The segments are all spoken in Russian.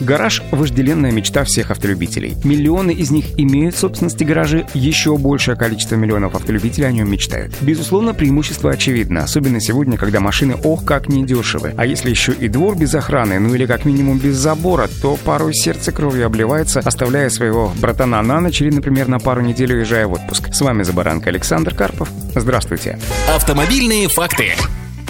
Гараж – вожделенная мечта всех автолюбителей. Миллионы из них имеют в собственности гаражи, еще большее количество миллионов автолюбителей о нем мечтают. Безусловно, преимущество очевидно, особенно сегодня, когда машины ох как недешевы. А если еще и двор без охраны, ну или как минимум без забора, то порой сердце кровью обливается, оставляя своего братана на ночь или, например, на пару недель уезжая в отпуск. С вами Забаранка Александр Карпов. Здравствуйте. Автомобильные факты.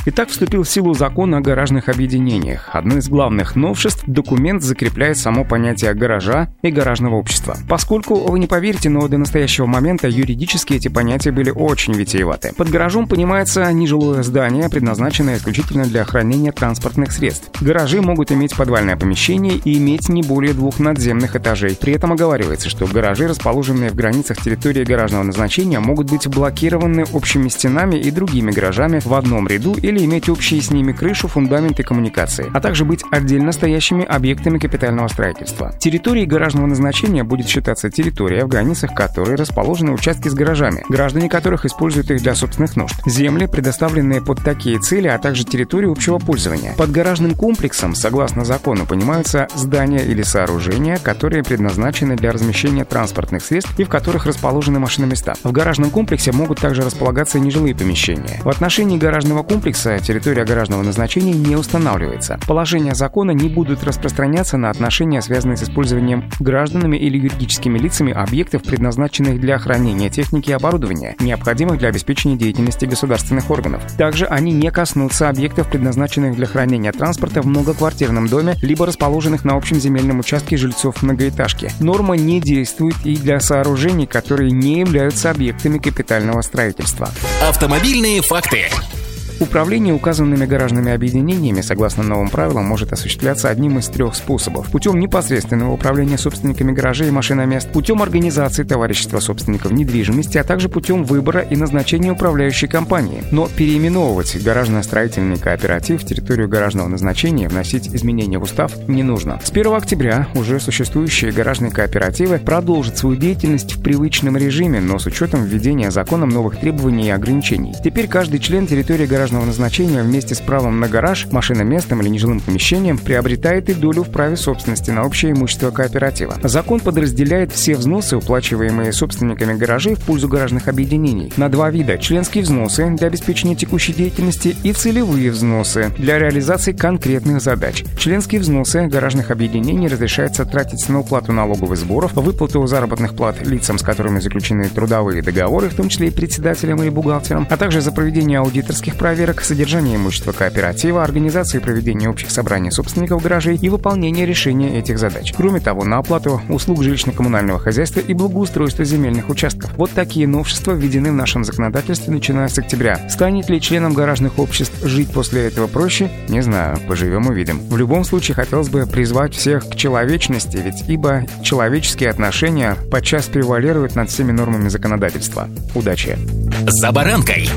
Итак, вступил в силу закон о гаражных объединениях. Одно из главных новшеств – документ закрепляет само понятие гаража и гаражного общества. Поскольку, вы не поверите, но до настоящего момента юридически эти понятия были очень витиеваты. Под гаражом понимается нежилое здание, предназначенное исключительно для хранения транспортных средств. Гаражи могут иметь подвальное помещение и иметь не более двух надземных этажей. При этом оговаривается, что гаражи, расположенные в границах территории гаражного назначения, могут быть блокированы общими стенами и другими гаражами в одном ряду или или иметь общие с ними крышу, фундамент и коммуникации, а также быть отдельно стоящими объектами капитального строительства. Территорией гаражного назначения будет считаться территория, в границах которой расположены участки с гаражами, граждане которых используют их для собственных нужд, земли, предоставленные под такие цели, а также территории общего пользования. Под гаражным комплексом, согласно закону, понимаются здания или сооружения, которые предназначены для размещения транспортных средств и в которых расположены машиноместа. В гаражном комплексе могут также располагаться нежилые помещения. В отношении гаражного комплекса комплекса территория гаражного назначения не устанавливается. Положения закона не будут распространяться на отношения, связанные с использованием гражданами или юридическими лицами объектов, предназначенных для хранения техники и оборудования, необходимых для обеспечения деятельности государственных органов. Также они не коснутся объектов, предназначенных для хранения транспорта в многоквартирном доме, либо расположенных на общем земельном участке жильцов многоэтажки. Норма не действует и для сооружений, которые не являются объектами капитального строительства. Автомобильные факты. Управление указанными гаражными объединениями, согласно новым правилам, может осуществляться одним из трех способов. Путем непосредственного управления собственниками гаражей и машиномест, путем организации товарищества собственников недвижимости, а также путем выбора и назначения управляющей компании. Но переименовывать гаражно-строительный кооператив в территорию гаражного назначения вносить изменения в устав не нужно. С 1 октября уже существующие гаражные кооперативы продолжат свою деятельность в привычном режиме, но с учетом введения законом новых требований и ограничений. Теперь каждый член территории гаражного гаражного назначения вместе с правом на гараж, машиноместом или нежилым помещением приобретает и долю в праве собственности на общее имущество кооператива. Закон подразделяет все взносы, уплачиваемые собственниками гаражей в пользу гаражных объединений, на два вида – членские взносы для обеспечения текущей деятельности и целевые взносы для реализации конкретных задач. Членские взносы гаражных объединений разрешается тратить на уплату налоговых сборов, выплату заработных плат лицам, с которыми заключены трудовые договоры, в том числе и председателям или бухгалтерам, а также за проведение аудиторских проверок проверок, содержание имущества кооператива, организации проведения общих собраний собственников гаражей и выполнение решения этих задач. Кроме того, на оплату услуг жилищно-коммунального хозяйства и благоустройства земельных участков. Вот такие новшества введены в нашем законодательстве, начиная с октября. Станет ли членам гаражных обществ жить после этого проще? Не знаю, поживем увидим. В любом случае, хотелось бы призвать всех к человечности, ведь ибо человеческие отношения подчас превалируют над всеми нормами законодательства. Удачи! За баранкой!